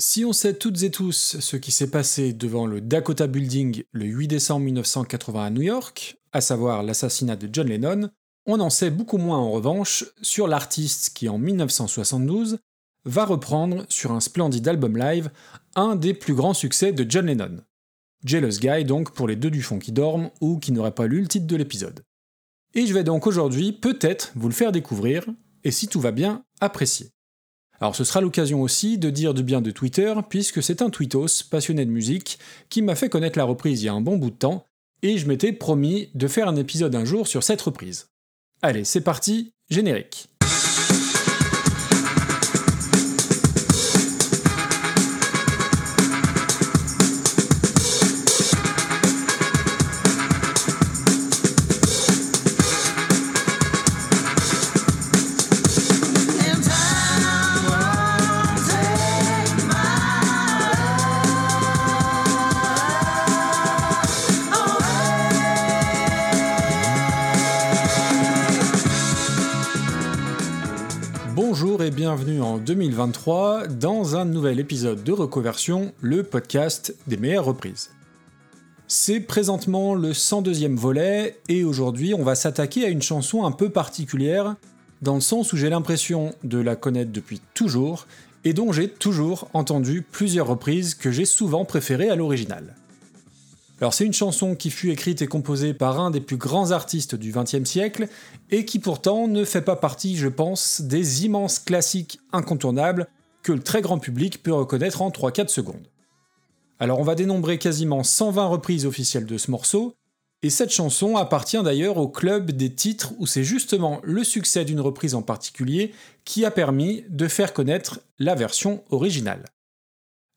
Si on sait toutes et tous ce qui s'est passé devant le Dakota Building le 8 décembre 1980 à New York, à savoir l'assassinat de John Lennon, on en sait beaucoup moins en revanche sur l'artiste qui en 1972 va reprendre sur un splendide album live un des plus grands succès de John Lennon. Jealous Guy donc pour les deux du fond qui dorment ou qui n'auraient pas lu le titre de l'épisode. Et je vais donc aujourd'hui peut-être vous le faire découvrir, et si tout va bien, apprécier. Alors ce sera l'occasion aussi de dire du bien de Twitter, puisque c'est un tweetos passionné de musique qui m'a fait connaître la reprise il y a un bon bout de temps, et je m'étais promis de faire un épisode un jour sur cette reprise. Allez, c'est parti, générique. Bienvenue en 2023 dans un nouvel épisode de Reconversion, le podcast des meilleures reprises. C'est présentement le 102e volet et aujourd'hui on va s'attaquer à une chanson un peu particulière dans le sens où j'ai l'impression de la connaître depuis toujours et dont j'ai toujours entendu plusieurs reprises que j'ai souvent préférées à l'original. Alors c'est une chanson qui fut écrite et composée par un des plus grands artistes du XXe siècle et qui pourtant ne fait pas partie, je pense, des immenses classiques incontournables que le très grand public peut reconnaître en 3-4 secondes. Alors on va dénombrer quasiment 120 reprises officielles de ce morceau, et cette chanson appartient d'ailleurs au club des titres où c'est justement le succès d'une reprise en particulier qui a permis de faire connaître la version originale.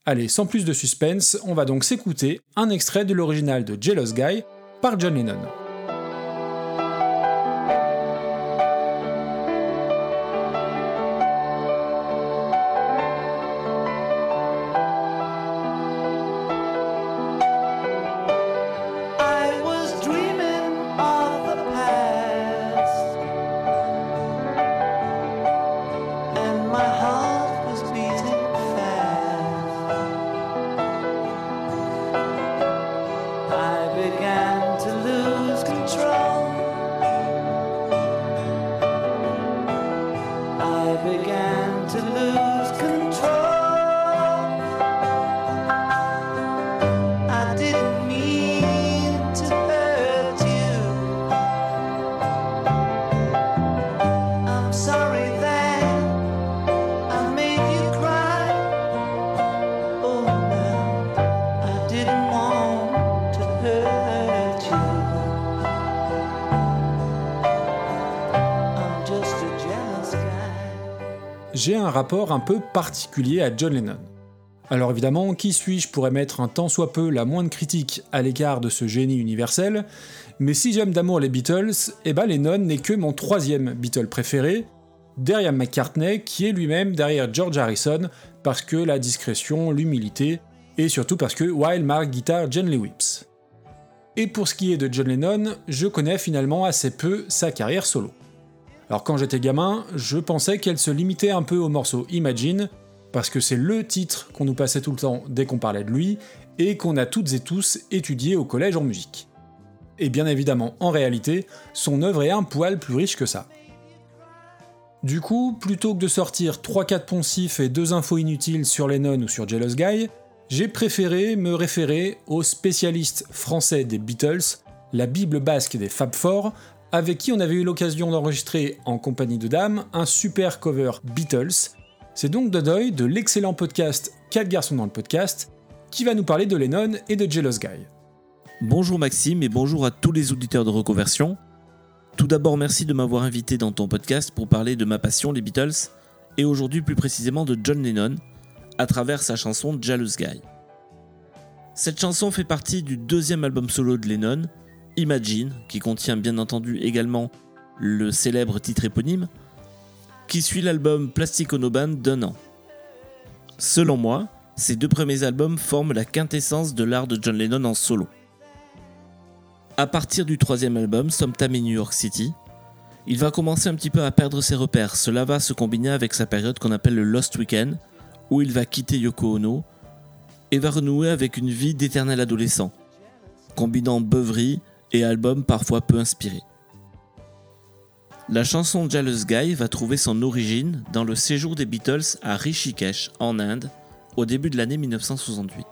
Allez, sans plus de suspense, on va donc s'écouter un extrait de l'original de Jealous Guy par John Lennon. J'ai un rapport un peu particulier à John Lennon. Alors évidemment, qui suis-je pour émettre un tant soit peu la moindre critique à l'égard de ce génie universel? Mais si j'aime d'amour les Beatles, eh ben Lennon n'est que mon troisième Beatle préféré, derrière McCartney, qui est lui-même derrière George Harrison, parce que la discrétion, l'humilité, et surtout parce que Wild Mark Guitar gently whips. Et pour ce qui est de John Lennon, je connais finalement assez peu sa carrière solo. Alors quand j'étais gamin, je pensais qu'elle se limitait un peu au morceau Imagine, parce que c'est le titre qu'on nous passait tout le temps dès qu'on parlait de lui, et qu'on a toutes et tous étudié au collège en musique. Et bien évidemment, en réalité, son œuvre est un poil plus riche que ça. Du coup, plutôt que de sortir 3-4 poncifs et 2 infos inutiles sur Lennon ou sur Jealous Guy, j'ai préféré me référer aux spécialistes français des Beatles, la Bible basque des Fab Four, avec qui on avait eu l'occasion d'enregistrer en compagnie de dames un super cover Beatles. C'est donc Dodoy de l'excellent podcast 4 garçons dans le podcast qui va nous parler de Lennon et de Jealous Guy. Bonjour Maxime et bonjour à tous les auditeurs de Reconversion. Tout d'abord, merci de m'avoir invité dans ton podcast pour parler de ma passion, les Beatles, et aujourd'hui plus précisément de John Lennon, à travers sa chanson Jealous Guy. Cette chanson fait partie du deuxième album solo de Lennon, Imagine, qui contient bien entendu également le célèbre titre éponyme, qui suit l'album Plastic Ono Band d'un an. Selon moi, ces deux premiers albums forment la quintessence de l'art de John Lennon en solo. À partir du troisième album, Sometime in New York City, il va commencer un petit peu à perdre ses repères. Cela va se combiner avec sa période qu'on appelle le Lost Weekend, où il va quitter Yoko Ono et va renouer avec une vie d'éternel adolescent, combinant beuverie et albums parfois peu inspirés. La chanson Jealous Guy va trouver son origine dans le séjour des Beatles à Rishikesh, en Inde, au début de l'année 1968.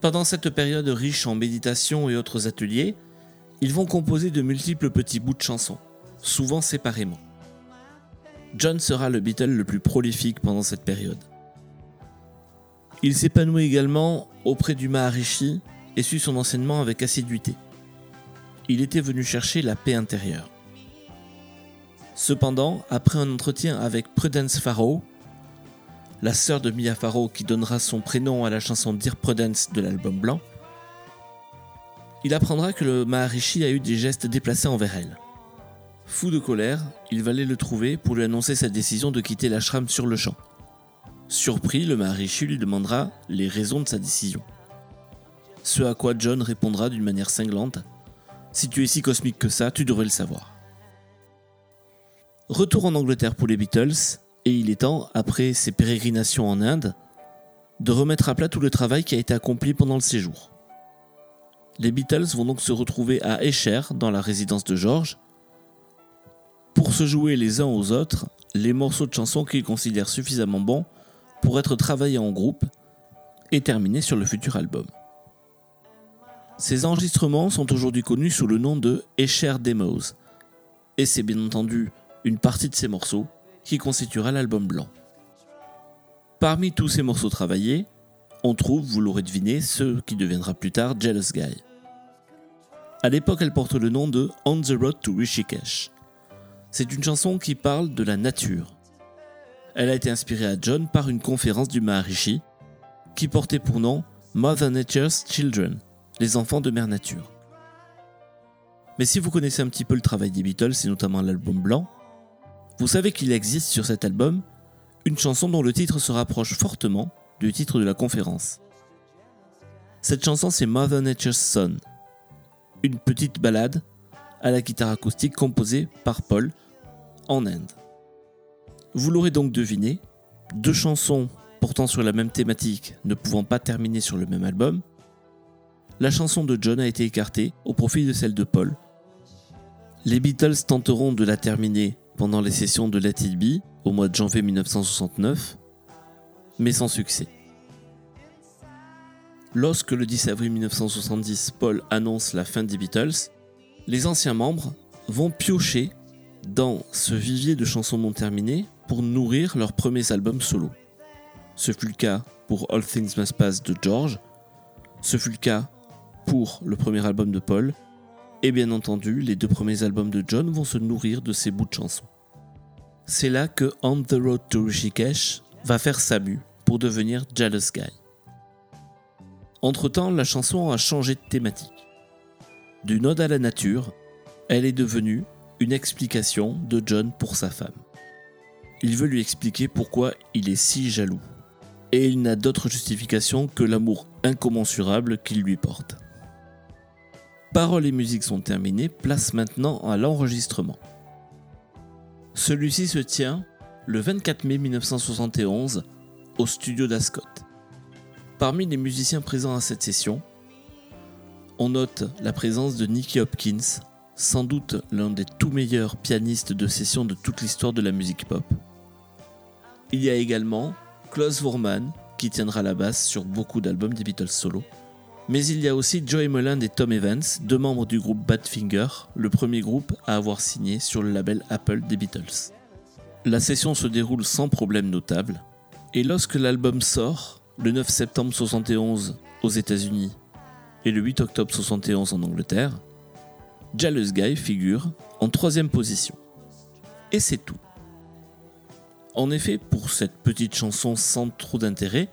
Pendant cette période riche en méditation et autres ateliers, ils vont composer de multiples petits bouts de chansons, souvent séparément. John sera le Beatle le plus prolifique pendant cette période. Il s'épanouit également auprès du Maharishi et suit son enseignement avec assiduité. Il était venu chercher la paix intérieure. Cependant, après un entretien avec Prudence Farrow, la sœur de Mia Farrow qui donnera son prénom à la chanson Dear Prudence de l'album blanc, il apprendra que le Maharishi a eu des gestes déplacés envers elle. Fou de colère, il va aller le trouver pour lui annoncer sa décision de quitter l'ashram sur le champ. Surpris, le Maharishi lui demandera les raisons de sa décision. Ce à quoi John répondra d'une manière cinglante Si tu es si cosmique que ça, tu devrais le savoir. Retour en Angleterre pour les Beatles, et il est temps, après ses pérégrinations en Inde, de remettre à plat tout le travail qui a été accompli pendant le séjour. Les Beatles vont donc se retrouver à Escher, dans la résidence de George, pour se jouer les uns aux autres les morceaux de chansons qu'ils considèrent suffisamment bons pour être travaillés en groupe et terminés sur le futur album. Ces enregistrements sont aujourd'hui connus sous le nom de Escher Demos, et c'est bien entendu une partie de ces morceaux qui constituera l'album blanc. Parmi tous ces morceaux travaillés, on trouve, vous l'aurez deviné, ce qui deviendra plus tard Jealous Guy. À l'époque, elle porte le nom de On the Road to Rishikesh. C'est une chanson qui parle de la nature. Elle a été inspirée à John par une conférence du Maharishi qui portait pour nom Mother Nature's Children, les enfants de Mère Nature. Mais si vous connaissez un petit peu le travail des Beatles et notamment l'album blanc, vous savez qu'il existe sur cet album une chanson dont le titre se rapproche fortement du titre de la conférence. Cette chanson c'est Mother Nature's Son, une petite ballade à la guitare acoustique composée par Paul en Inde. Vous l'aurez donc deviné, deux chansons portant sur la même thématique ne pouvant pas terminer sur le même album, la chanson de John a été écartée au profit de celle de Paul. Les Beatles tenteront de la terminer pendant les sessions de Let It Be au mois de janvier 1969, mais sans succès. Lorsque le 10 avril 1970, Paul annonce la fin des Beatles, les anciens membres vont piocher dans ce vivier de chansons non terminées pour nourrir leurs premiers albums solo. Ce fut le cas pour All Things Must Pass de George, ce fut le cas pour le premier album de Paul, et bien entendu, les deux premiers albums de John vont se nourrir de ces bouts de chansons. C'est là que On the Road to Rishikesh va faire sa mue pour devenir Jealous Guy. Entre-temps, la chanson a changé de thématique. D'une ode à la nature, elle est devenue une explication de John pour sa femme. Il veut lui expliquer pourquoi il est si jaloux. Et il n'a d'autre justification que l'amour incommensurable qu'il lui porte. Paroles et musique sont terminées, place maintenant à l'enregistrement. Celui-ci se tient le 24 mai 1971 au studio d'Ascot. Parmi les musiciens présents à cette session, on note la présence de Nicky Hopkins, sans doute l'un des tout meilleurs pianistes de session de toute l'histoire de la musique pop. Il y a également Klaus Voormann, qui tiendra la basse sur beaucoup d'albums des Beatles solo. Mais il y a aussi Joey Mullen et Tom Evans, deux membres du groupe Badfinger, le premier groupe à avoir signé sur le label Apple des Beatles. La session se déroule sans problème notable, et lorsque l'album sort, le 9 septembre 71 aux États-Unis et le 8 octobre 71 en Angleterre, Jealous Guy figure en troisième position. Et c'est tout. En effet, pour cette petite chanson sans trop d'intérêt,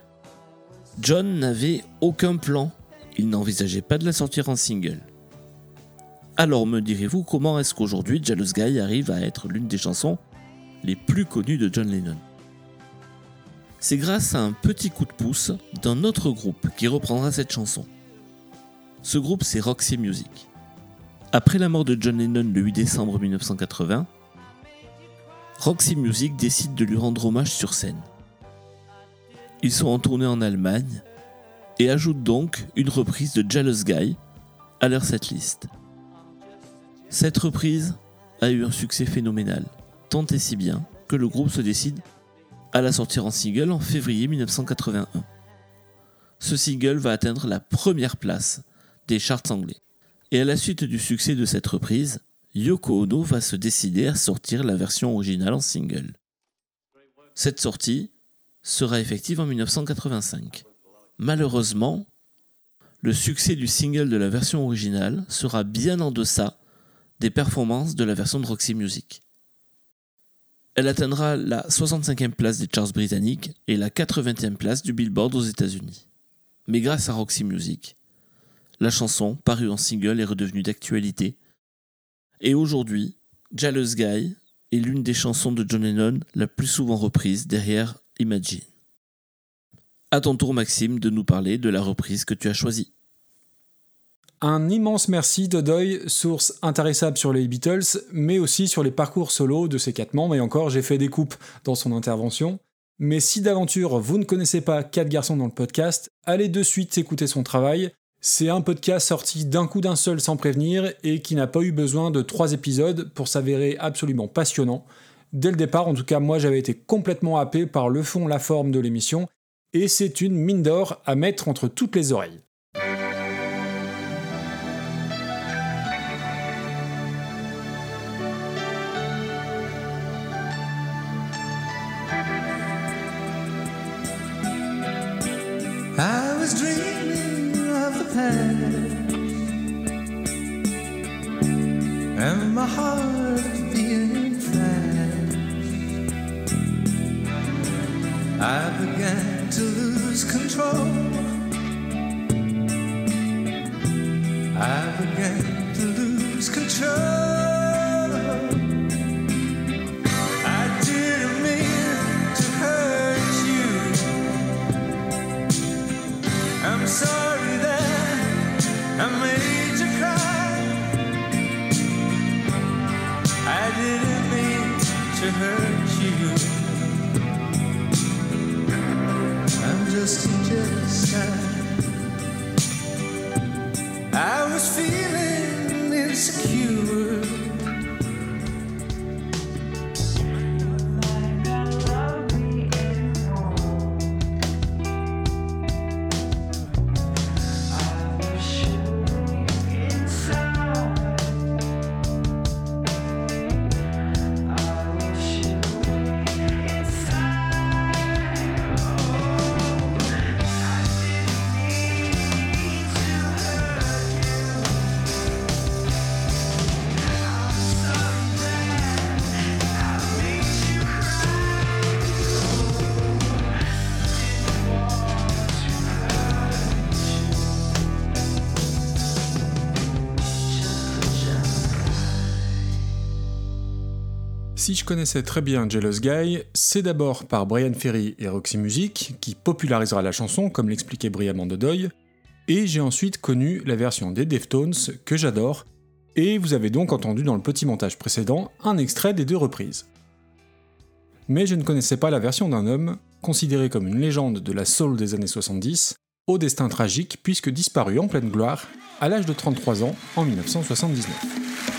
John n'avait aucun plan il n'envisageait pas de la sortir en single. Alors me direz-vous comment est-ce qu'aujourd'hui Jealous Guy arrive à être l'une des chansons les plus connues de John Lennon? C'est grâce à un petit coup de pouce d'un autre groupe qui reprendra cette chanson. Ce groupe c'est Roxy Music. Après la mort de John Lennon le 8 décembre 1980, Roxy Music décide de lui rendre hommage sur scène. Ils sont en tournée en Allemagne et ajoutent donc une reprise de Jealous Guy à leur setlist. Cette reprise a eu un succès phénoménal, tant et si bien que le groupe se décide à la sortir en single en février 1981. Ce single va atteindre la première place des charts anglais. Et à la suite du succès de cette reprise, Yoko Ono va se décider à sortir la version originale en single. Cette sortie sera effective en 1985. Malheureusement, le succès du single de la version originale sera bien en deçà des performances de la version de Roxy Music. Elle atteindra la 65e place des charts britanniques et la 80e place du Billboard aux États-Unis. Mais grâce à Roxy Music, la chanson, parue en single, est redevenue d'actualité. Et aujourd'hui, Jealous Guy est l'une des chansons de John Lennon la plus souvent reprise derrière Imagine. À ton tour, Maxime, de nous parler de la reprise que tu as choisie. Un immense merci Dodoy, source intarissable sur les Beatles, mais aussi sur les parcours solo de ses quatre membres, et encore j'ai fait des coupes dans son intervention. Mais si d'aventure vous ne connaissez pas Quatre garçons dans le podcast, allez de suite écouter son travail. C'est un podcast sorti d'un coup d'un seul sans prévenir et qui n'a pas eu besoin de trois épisodes pour s'avérer absolument passionnant. Dès le départ, en tout cas, moi j'avais été complètement happé par le fond, la forme de l'émission, et c'est une mine d'or à mettre entre toutes les oreilles. Oh. Si je connaissais très bien Jealous Guy, c'est d'abord par Brian Ferry et Roxy Music, qui popularisera la chanson, comme l'expliquait brillamment Dodoy, et j'ai ensuite connu la version des Deftones, que j'adore, et vous avez donc entendu dans le petit montage précédent un extrait des deux reprises. Mais je ne connaissais pas la version d'un homme, considéré comme une légende de la soul des années 70, au destin tragique puisque disparu en pleine gloire, à l'âge de 33 ans, en 1979.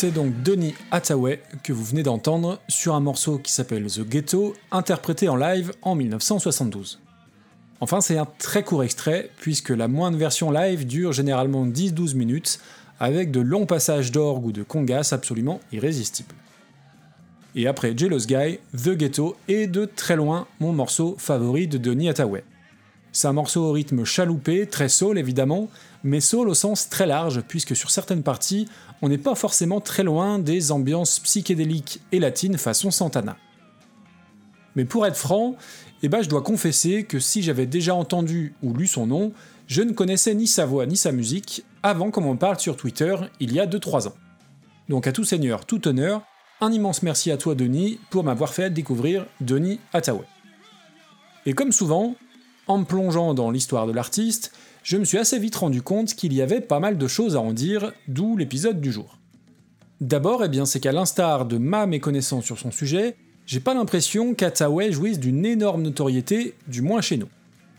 C'est donc Donny Hathaway que vous venez d'entendre sur un morceau qui s'appelle The Ghetto, interprété en live en 1972. Enfin, c'est un très court extrait, puisque la moindre version live dure généralement 10-12 minutes, avec de longs passages d'orgue ou de congas absolument irrésistibles. Et après Jealous Guy, The Ghetto est de très loin mon morceau favori de Donny Hathaway. C'est un morceau au rythme chaloupé, très soul évidemment, mais soul au sens très large, puisque sur certaines parties, on n'est pas forcément très loin des ambiances psychédéliques et latines façon Santana. Mais pour être franc, eh ben je dois confesser que si j'avais déjà entendu ou lu son nom, je ne connaissais ni sa voix ni sa musique avant qu'on m'en parle sur Twitter il y a 2-3 ans. Donc à tout seigneur, tout honneur, un immense merci à toi Denis pour m'avoir fait découvrir Denis Hathaway. Et comme souvent, en me plongeant dans l'histoire de l'artiste, je me suis assez vite rendu compte qu'il y avait pas mal de choses à en dire, d'où l'épisode du jour. D'abord, eh c'est qu'à l'instar de ma méconnaissance sur son sujet, j'ai pas l'impression qu'Hathaway jouisse d'une énorme notoriété, du moins chez nous.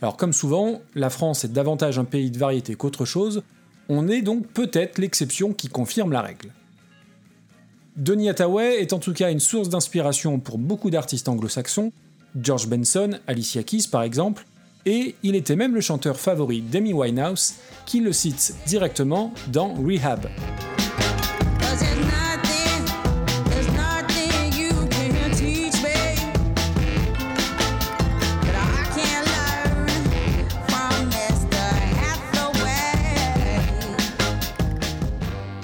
Alors comme souvent, la France est davantage un pays de variété qu'autre chose, on est donc peut-être l'exception qui confirme la règle. Donny Hathaway est en tout cas une source d'inspiration pour beaucoup d'artistes anglo-saxons, George Benson, Alicia Keys par exemple, et il était même le chanteur favori d'Amy Winehouse, qui le cite directement dans Rehab. Cause there's nothing,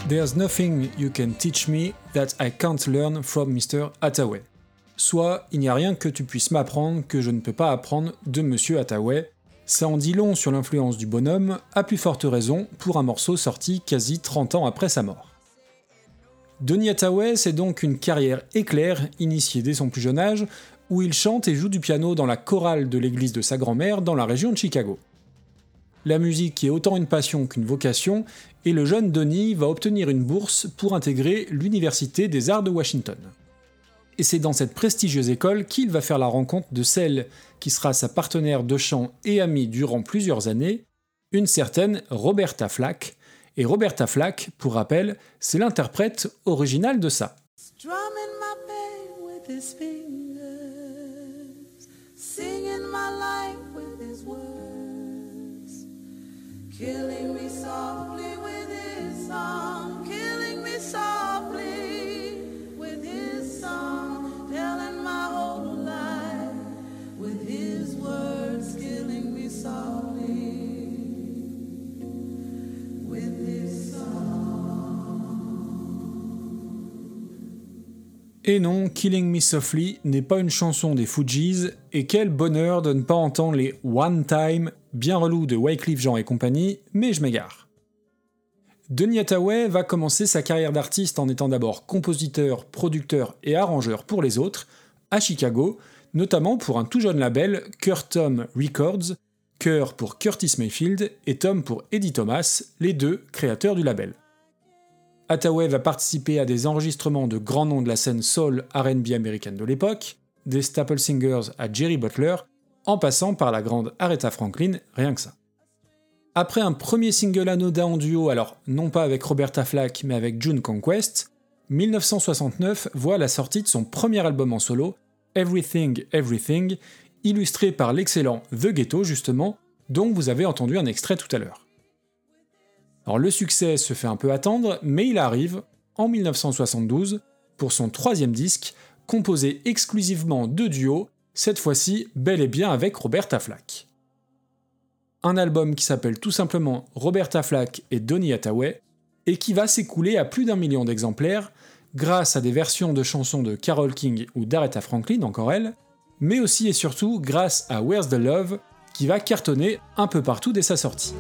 there's nothing you can teach me that I can't learn from Mr. Hathaway. Soit il n'y a rien que tu puisses m'apprendre que je ne peux pas apprendre de Monsieur Hathaway. Ça en dit long sur l'influence du bonhomme, à plus forte raison pour un morceau sorti quasi 30 ans après sa mort. Donny Hathaway, c'est donc une carrière éclair initiée dès son plus jeune âge, où il chante et joue du piano dans la chorale de l'église de sa grand-mère dans la région de Chicago. La musique est autant une passion qu'une vocation, et le jeune Donny va obtenir une bourse pour intégrer l'Université des Arts de Washington. Et c'est dans cette prestigieuse école qu'il va faire la rencontre de celle qui sera sa partenaire de chant et amie durant plusieurs années, une certaine Roberta Flack. Et Roberta Flack, pour rappel, c'est l'interprète originale de ça. Killing me softly with his song, Et non, Killing Me Softly n'est pas une chanson des Fugees, et quel bonheur de ne pas entendre les One Time bien relous de Wycliffe Jean et compagnie, mais je m'égare. Donny Hathaway va commencer sa carrière d'artiste en étant d'abord compositeur, producteur et arrangeur pour les autres, à Chicago, notamment pour un tout jeune label, Kurt Tom Records, Cœur pour Curtis Mayfield et Tom pour Eddie Thomas, les deux créateurs du label. Hathaway va participer à des enregistrements de grands noms de la scène soul RB américaine de l'époque, des staple singers à Jerry Butler, en passant par la grande Aretha Franklin, rien que ça. Après un premier single anodin en duo, alors non pas avec Roberta Flack mais avec June Conquest, 1969 voit la sortie de son premier album en solo, Everything Everything, illustré par l'excellent The Ghetto justement, dont vous avez entendu un extrait tout à l'heure. Alors le succès se fait un peu attendre, mais il arrive en 1972 pour son troisième disque, composé exclusivement de duos, cette fois-ci bel et bien avec Roberta Flack. Un album qui s'appelle tout simplement Roberta Flack et Donny Hathaway, et qui va s'écouler à plus d'un million d'exemplaires, grâce à des versions de chansons de Carole King ou d'Aretha Franklin, encore elle, mais aussi et surtout grâce à Where's the Love, qui va cartonner un peu partout dès sa sortie.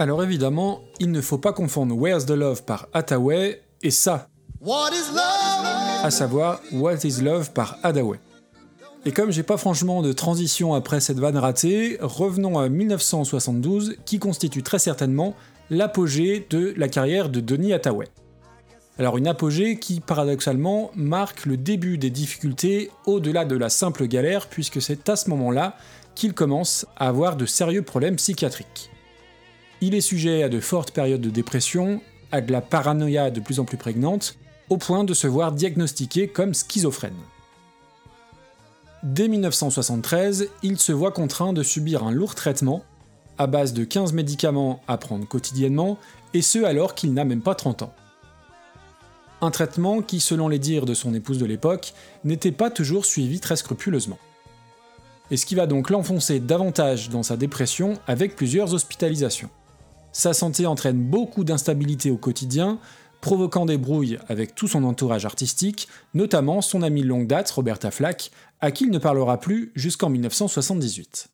Alors évidemment, il ne faut pas confondre Where's the Love par Hathaway et ça, What is love? à savoir What is Love par Hadaway. Et comme j'ai pas franchement de transition après cette vanne ratée, revenons à 1972 qui constitue très certainement l'apogée de la carrière de Donny Hathaway. Alors une apogée qui paradoxalement marque le début des difficultés au-delà de la simple galère puisque c'est à ce moment-là qu'il commence à avoir de sérieux problèmes psychiatriques. Il est sujet à de fortes périodes de dépression, à de la paranoïa de plus en plus prégnante, au point de se voir diagnostiqué comme schizophrène. Dès 1973, il se voit contraint de subir un lourd traitement, à base de 15 médicaments à prendre quotidiennement, et ce alors qu'il n'a même pas 30 ans. Un traitement qui, selon les dires de son épouse de l'époque, n'était pas toujours suivi très scrupuleusement. Et ce qui va donc l'enfoncer davantage dans sa dépression avec plusieurs hospitalisations. Sa santé entraîne beaucoup d'instabilité au quotidien, provoquant des brouilles avec tout son entourage artistique, notamment son ami longue date Roberta Flack, à qui il ne parlera plus jusqu'en 1978.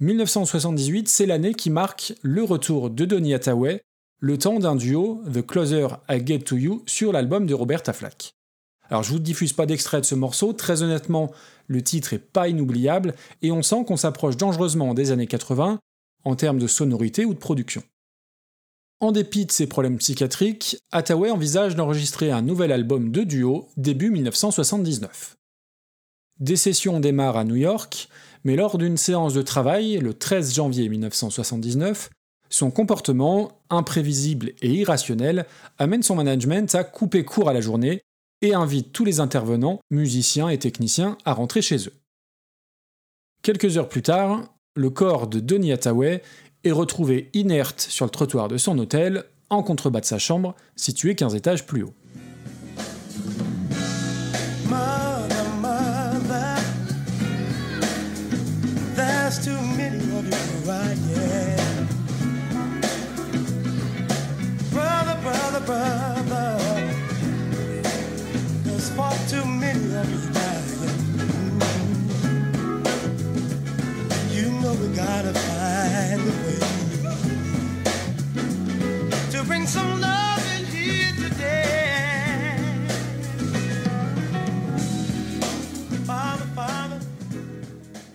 1978, c'est l'année qui marque le retour de Donny Hathaway, le temps d'un duo, The Closer I Get to You, sur l'album de Roberta Flack. Alors je vous diffuse pas d'extrait de ce morceau, très honnêtement, le titre est pas inoubliable, et on sent qu'on s'approche dangereusement des années 80, en termes de sonorité ou de production. En dépit de ses problèmes psychiatriques, Hathaway envisage d'enregistrer un nouvel album de duo début 1979. Des sessions démarrent à New York, mais lors d'une séance de travail, le 13 janvier 1979, son comportement, imprévisible et irrationnel, amène son management à couper court à la journée et invite tous les intervenants, musiciens et techniciens, à rentrer chez eux. Quelques heures plus tard, le corps de Donny Hathaway est retrouvé inerte sur le trottoir de son hôtel, en contrebas de sa chambre, située 15 étages plus haut. Brother, brother, there's far too many of you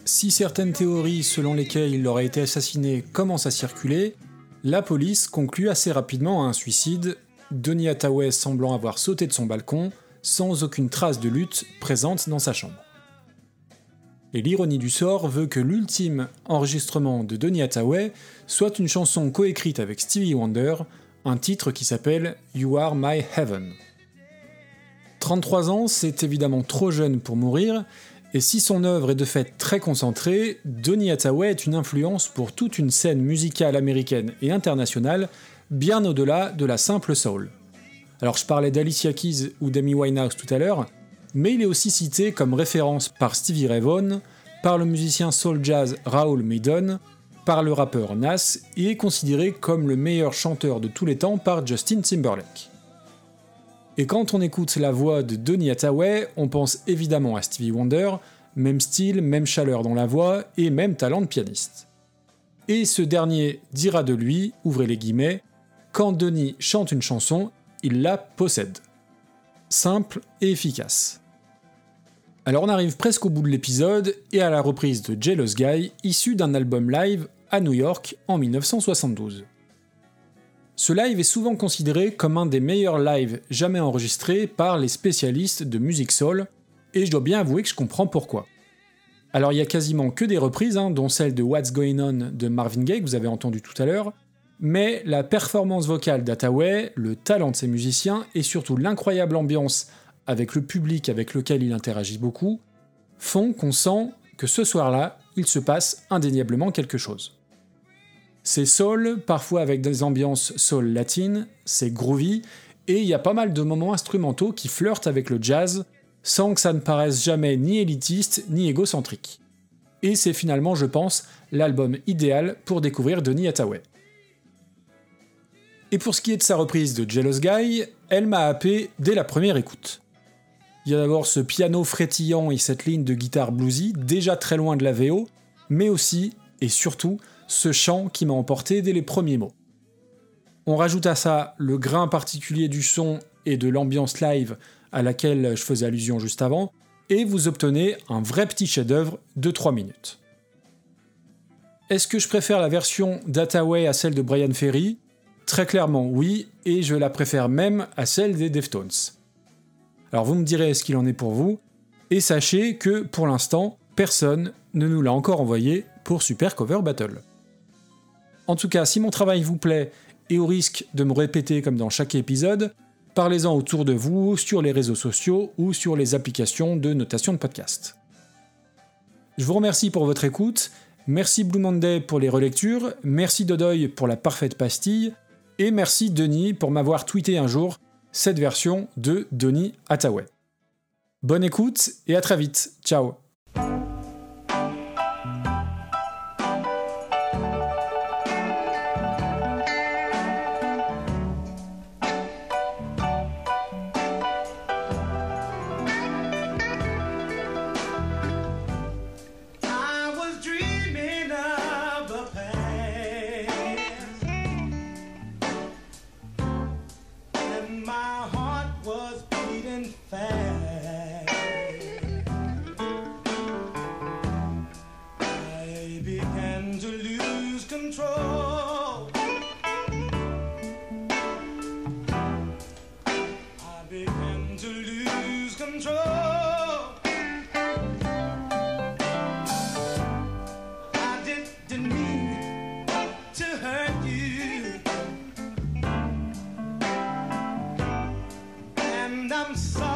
Si certaines théories selon lesquelles il aurait été assassiné commencent à circuler, la police conclut assez rapidement à un suicide, Donny Hathaway semblant avoir sauté de son balcon, sans aucune trace de lutte présente dans sa chambre. Et l'ironie du sort veut que l'ultime enregistrement de Donny Hathaway soit une chanson coécrite avec Stevie Wonder, un titre qui s'appelle You Are My Heaven. 33 ans, c'est évidemment trop jeune pour mourir, et si son œuvre est de fait très concentrée, Donny Hathaway est une influence pour toute une scène musicale américaine et internationale, bien au-delà de la simple soul. Alors je parlais d'Alicia Keys ou d'Amy Winehouse tout à l'heure, mais il est aussi cité comme référence par Stevie Ray Vaughan, par le musicien soul jazz Raoul Maiden, par le rappeur Nas, et est considéré comme le meilleur chanteur de tous les temps par Justin Timberlake. Et quand on écoute la voix de Donny Hathaway, on pense évidemment à Stevie Wonder, même style, même chaleur dans la voix et même talent de pianiste. Et ce dernier dira de lui, ouvrez les guillemets, quand Donny chante une chanson, il la possède. Simple et efficace. Alors on arrive presque au bout de l'épisode et à la reprise de Jealous Guy, issue d'un album live à New York en 1972. Ce live est souvent considéré comme un des meilleurs lives jamais enregistrés par les spécialistes de musique soul, et je dois bien avouer que je comprends pourquoi. Alors il y a quasiment que des reprises, hein, dont celle de What's Going On de Marvin Gaye que vous avez entendu tout à l'heure, mais la performance vocale d'Hathaway, le talent de ses musiciens et surtout l'incroyable ambiance avec le public avec lequel il interagit beaucoup, font qu'on sent que ce soir-là, il se passe indéniablement quelque chose. C'est soul, parfois avec des ambiances soul latines, c'est groovy, et il y a pas mal de moments instrumentaux qui flirtent avec le jazz, sans que ça ne paraisse jamais ni élitiste ni égocentrique. Et c'est finalement, je pense, l'album idéal pour découvrir Donny Hathaway. Et pour ce qui est de sa reprise de Jealous Guy, elle m'a happé dès la première écoute. Il y a d'abord ce piano frétillant et cette ligne de guitare bluesy, déjà très loin de la VO, mais aussi, et surtout, ce chant qui m'a emporté dès les premiers mots. On rajoute à ça le grain particulier du son et de l'ambiance live à laquelle je faisais allusion juste avant, et vous obtenez un vrai petit chef-d'œuvre de 3 minutes. Est-ce que je préfère la version d'Hathaway à celle de Brian Ferry Très clairement oui, et je la préfère même à celle des Deftones. Alors vous me direz ce qu'il en est pour vous, et sachez que pour l'instant, personne ne nous l'a encore envoyé pour Super Cover Battle. En tout cas, si mon travail vous plaît, et au risque de me répéter comme dans chaque épisode, parlez-en autour de vous, sur les réseaux sociaux ou sur les applications de notation de podcast. Je vous remercie pour votre écoute, merci Blue Monday pour les relectures, merci Dodoy pour la parfaite pastille, et merci Denis pour m'avoir tweeté un jour cette version de Donny Hathaway. Bonne écoute et à très vite. Ciao sun.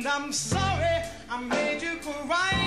And I'm sorry I made you cry.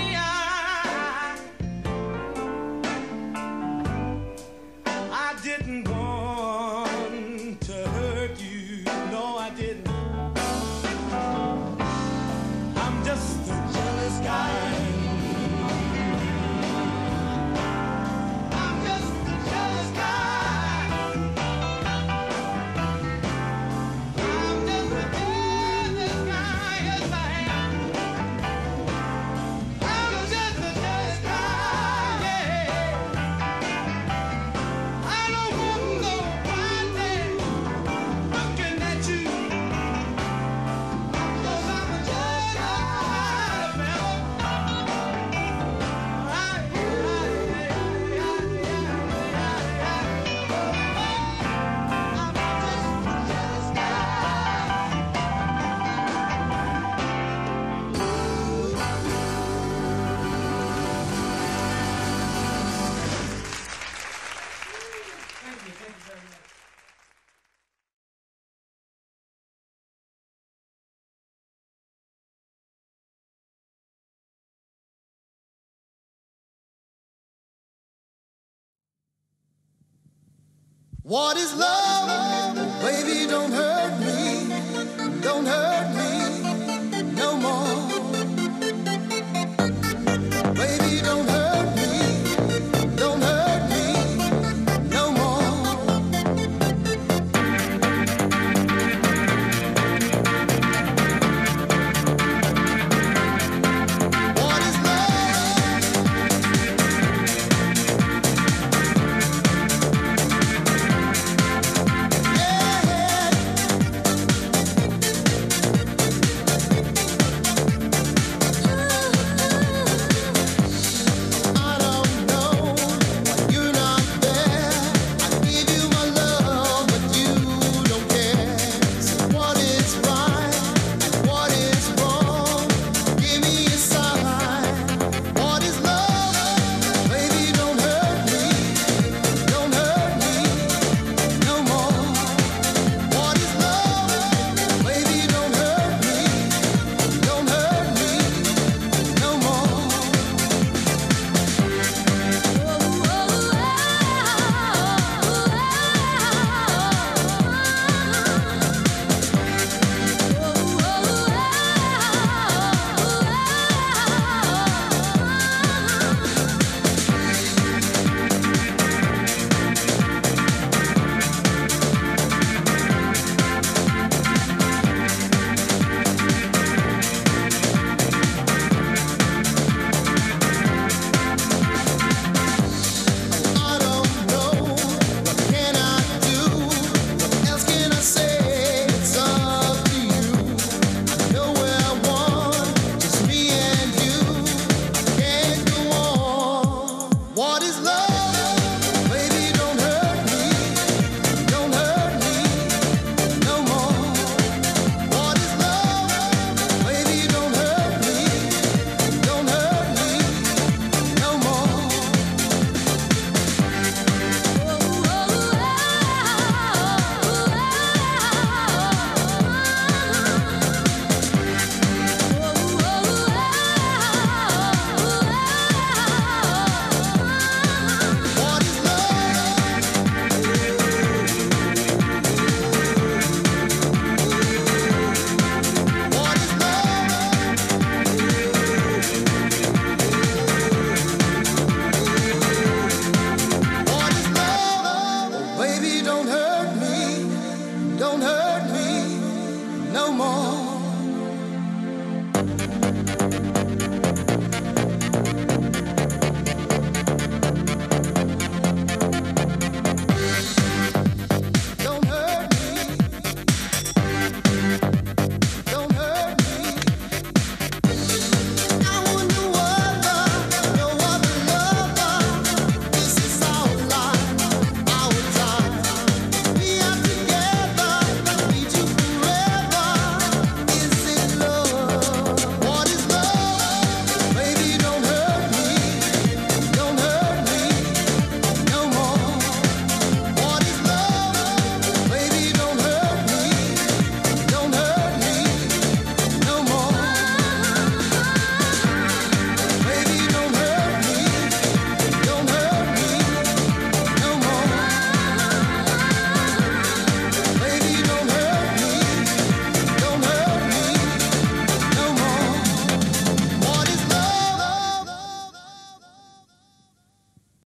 What is love? Baby, don't hurt me. Don't hurt